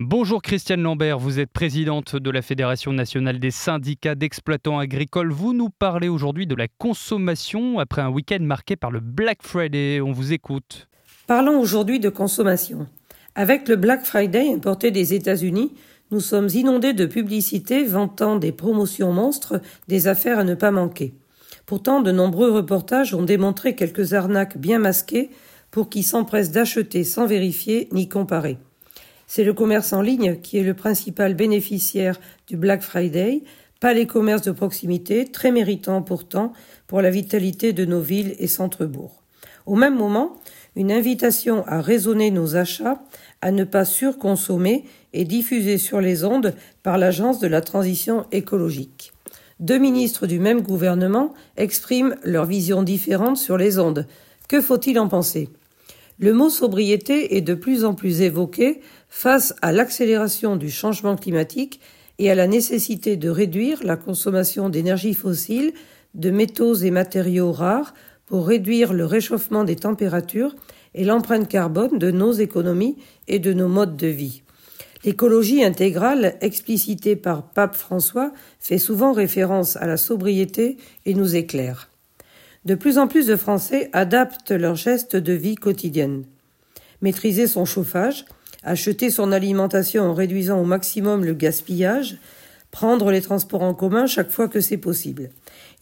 Bonjour Christiane Lambert, vous êtes présidente de la Fédération nationale des syndicats d'exploitants agricoles. Vous nous parlez aujourd'hui de la consommation après un week-end marqué par le Black Friday. On vous écoute. Parlons aujourd'hui de consommation. Avec le Black Friday importé des États-Unis, nous sommes inondés de publicités vantant des promotions monstres, des affaires à ne pas manquer. Pourtant, de nombreux reportages ont démontré quelques arnaques bien masquées pour qui s'empressent d'acheter sans vérifier ni comparer. C'est le commerce en ligne qui est le principal bénéficiaire du Black Friday, pas les commerces de proximité, très méritants pourtant pour la vitalité de nos villes et centres-bourgs. Au même moment, une invitation à raisonner nos achats, à ne pas surconsommer est diffusée sur les ondes par l'Agence de la transition écologique. Deux ministres du même gouvernement expriment leur vision différente sur les ondes. Que faut-il en penser? Le mot sobriété est de plus en plus évoqué face à l'accélération du changement climatique et à la nécessité de réduire la consommation d'énergie fossile, de métaux et matériaux rares pour réduire le réchauffement des températures et l'empreinte carbone de nos économies et de nos modes de vie. L'écologie intégrale, explicitée par Pape François, fait souvent référence à la sobriété et nous éclaire. De plus en plus de Français adaptent leurs gestes de vie quotidienne. Maîtriser son chauffage, acheter son alimentation en réduisant au maximum le gaspillage, prendre les transports en commun chaque fois que c'est possible.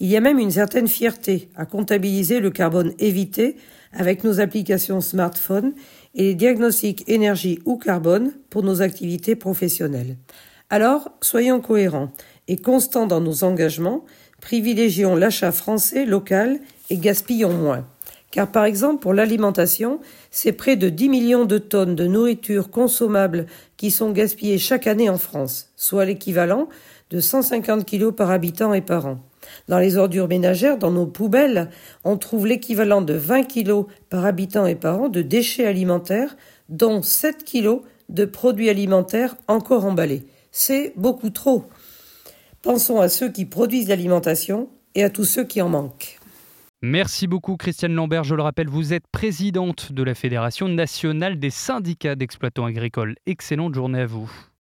Il y a même une certaine fierté à comptabiliser le carbone évité avec nos applications smartphone et les diagnostics énergie ou carbone pour nos activités professionnelles. Alors, soyons cohérents et constants dans nos engagements, privilégions l'achat français local et gaspillons moins. Car par exemple, pour l'alimentation, c'est près de 10 millions de tonnes de nourriture consommable qui sont gaspillées chaque année en France, soit l'équivalent de 150 kilos par habitant et par an. Dans les ordures ménagères, dans nos poubelles, on trouve l'équivalent de 20 kilos par habitant et par an de déchets alimentaires, dont 7 kilos de produits alimentaires encore emballés. C'est beaucoup trop. Pensons à ceux qui produisent l'alimentation et à tous ceux qui en manquent. Merci beaucoup Christiane Lambert. Je le rappelle, vous êtes présidente de la Fédération nationale des syndicats d'exploitants agricoles. Excellente journée à vous.